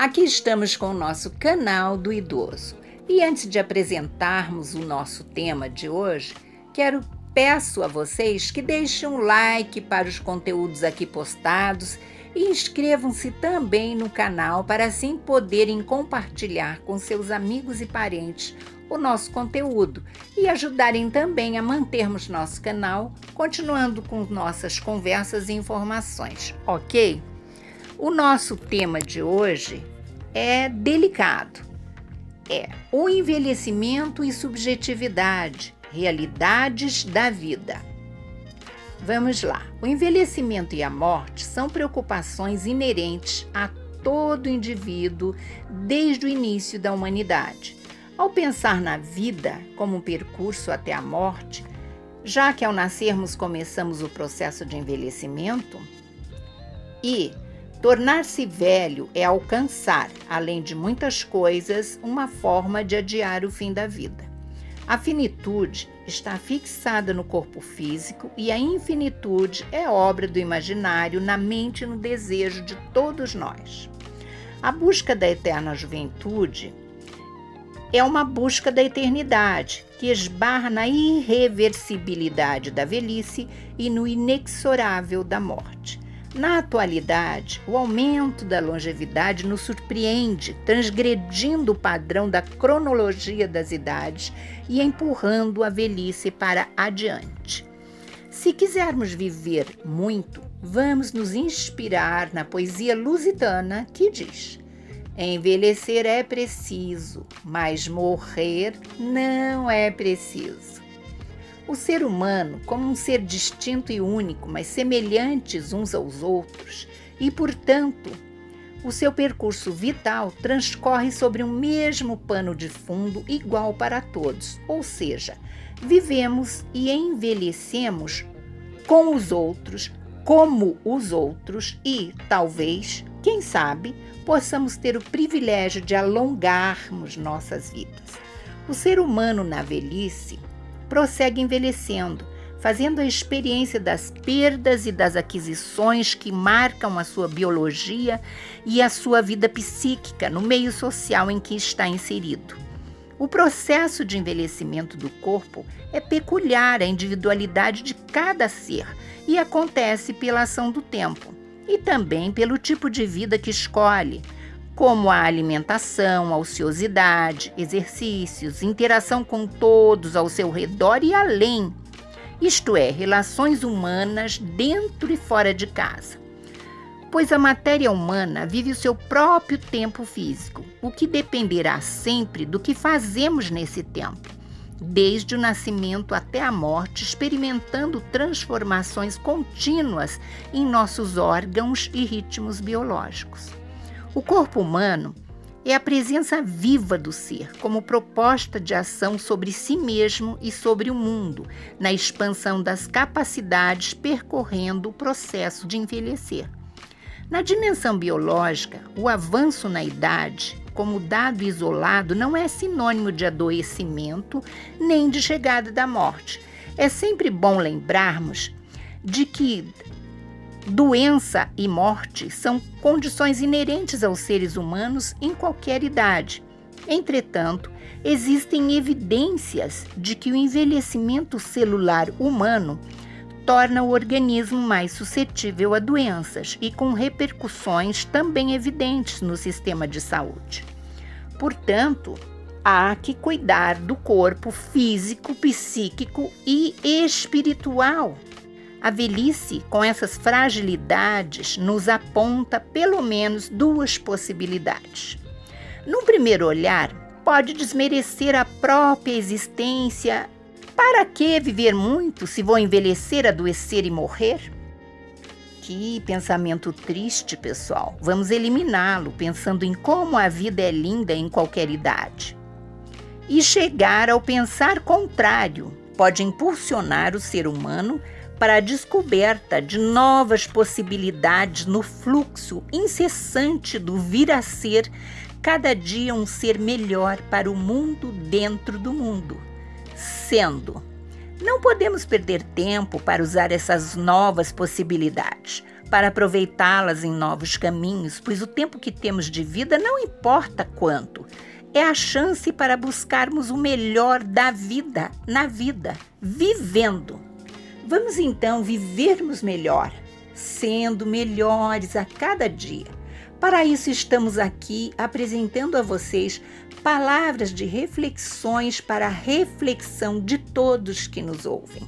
Aqui estamos com o nosso canal do idoso. E antes de apresentarmos o nosso tema de hoje, quero peço a vocês que deixem um like para os conteúdos aqui postados e inscrevam-se também no canal para assim poderem compartilhar com seus amigos e parentes o nosso conteúdo e ajudarem também a mantermos nosso canal, continuando com nossas conversas e informações, ok? O nosso tema de hoje é delicado. É o envelhecimento e subjetividade, realidades da vida. Vamos lá. O envelhecimento e a morte são preocupações inerentes a todo indivíduo desde o início da humanidade. Ao pensar na vida como um percurso até a morte, já que ao nascermos começamos o processo de envelhecimento, e tornar-se velho é alcançar, além de muitas coisas, uma forma de adiar o fim da vida. A finitude está fixada no corpo físico e a infinitude é obra do imaginário na mente e no desejo de todos nós. A busca da eterna juventude é uma busca da eternidade, que esbarra na irreversibilidade da velhice e no inexorável da morte. Na atualidade, o aumento da longevidade nos surpreende, transgredindo o padrão da cronologia das idades e empurrando a velhice para adiante. Se quisermos viver muito, vamos nos inspirar na poesia lusitana que diz: Envelhecer é preciso, mas morrer não é preciso. O ser humano, como um ser distinto e único, mas semelhantes uns aos outros, e, portanto, o seu percurso vital transcorre sobre um mesmo pano de fundo igual para todos, ou seja, vivemos e envelhecemos com os outros, como os outros e, talvez, quem sabe, possamos ter o privilégio de alongarmos nossas vidas. O ser humano na velhice prossegue envelhecendo, fazendo a experiência das perdas e das aquisições que marcam a sua biologia e a sua vida psíquica no meio social em que está inserido. O processo de envelhecimento do corpo é peculiar à individualidade de cada ser e acontece pela ação do tempo e também pelo tipo de vida que escolhe como a alimentação, a ociosidade, exercícios, interação com todos ao seu redor e além, isto é, relações humanas dentro e fora de casa. Pois a matéria humana vive o seu próprio tempo físico, o que dependerá sempre do que fazemos nesse tempo, desde o nascimento até a morte, experimentando transformações contínuas em nossos órgãos e ritmos biológicos. O corpo humano é a presença viva do ser, como proposta de ação sobre si mesmo e sobre o mundo, na expansão das capacidades percorrendo o processo de envelhecer. Na dimensão biológica, o avanço na idade, como dado isolado, não é sinônimo de adoecimento nem de chegada da morte. É sempre bom lembrarmos de que Doença e morte são condições inerentes aos seres humanos em qualquer idade. Entretanto, existem evidências de que o envelhecimento celular humano torna o organismo mais suscetível a doenças e com repercussões também evidentes no sistema de saúde. Portanto, há que cuidar do corpo físico, psíquico e espiritual a velhice, com essas fragilidades, nos aponta pelo menos duas possibilidades. Num primeiro olhar, pode desmerecer a própria existência. Para que viver muito se vou envelhecer, adoecer e morrer? Que pensamento triste, pessoal. Vamos eliminá-lo pensando em como a vida é linda em qualquer idade. E chegar ao pensar contrário pode impulsionar o ser humano para a descoberta de novas possibilidades no fluxo incessante do vir a ser cada dia um ser melhor para o mundo dentro do mundo. Sendo, não podemos perder tempo para usar essas novas possibilidades, para aproveitá-las em novos caminhos, pois o tempo que temos de vida não importa quanto, é a chance para buscarmos o melhor da vida na vida, vivendo. Vamos então vivermos melhor, sendo melhores a cada dia. Para isso, estamos aqui apresentando a vocês palavras de reflexões para a reflexão de todos que nos ouvem.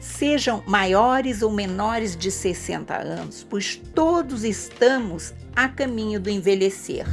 Sejam maiores ou menores de 60 anos, pois todos estamos a caminho do envelhecer.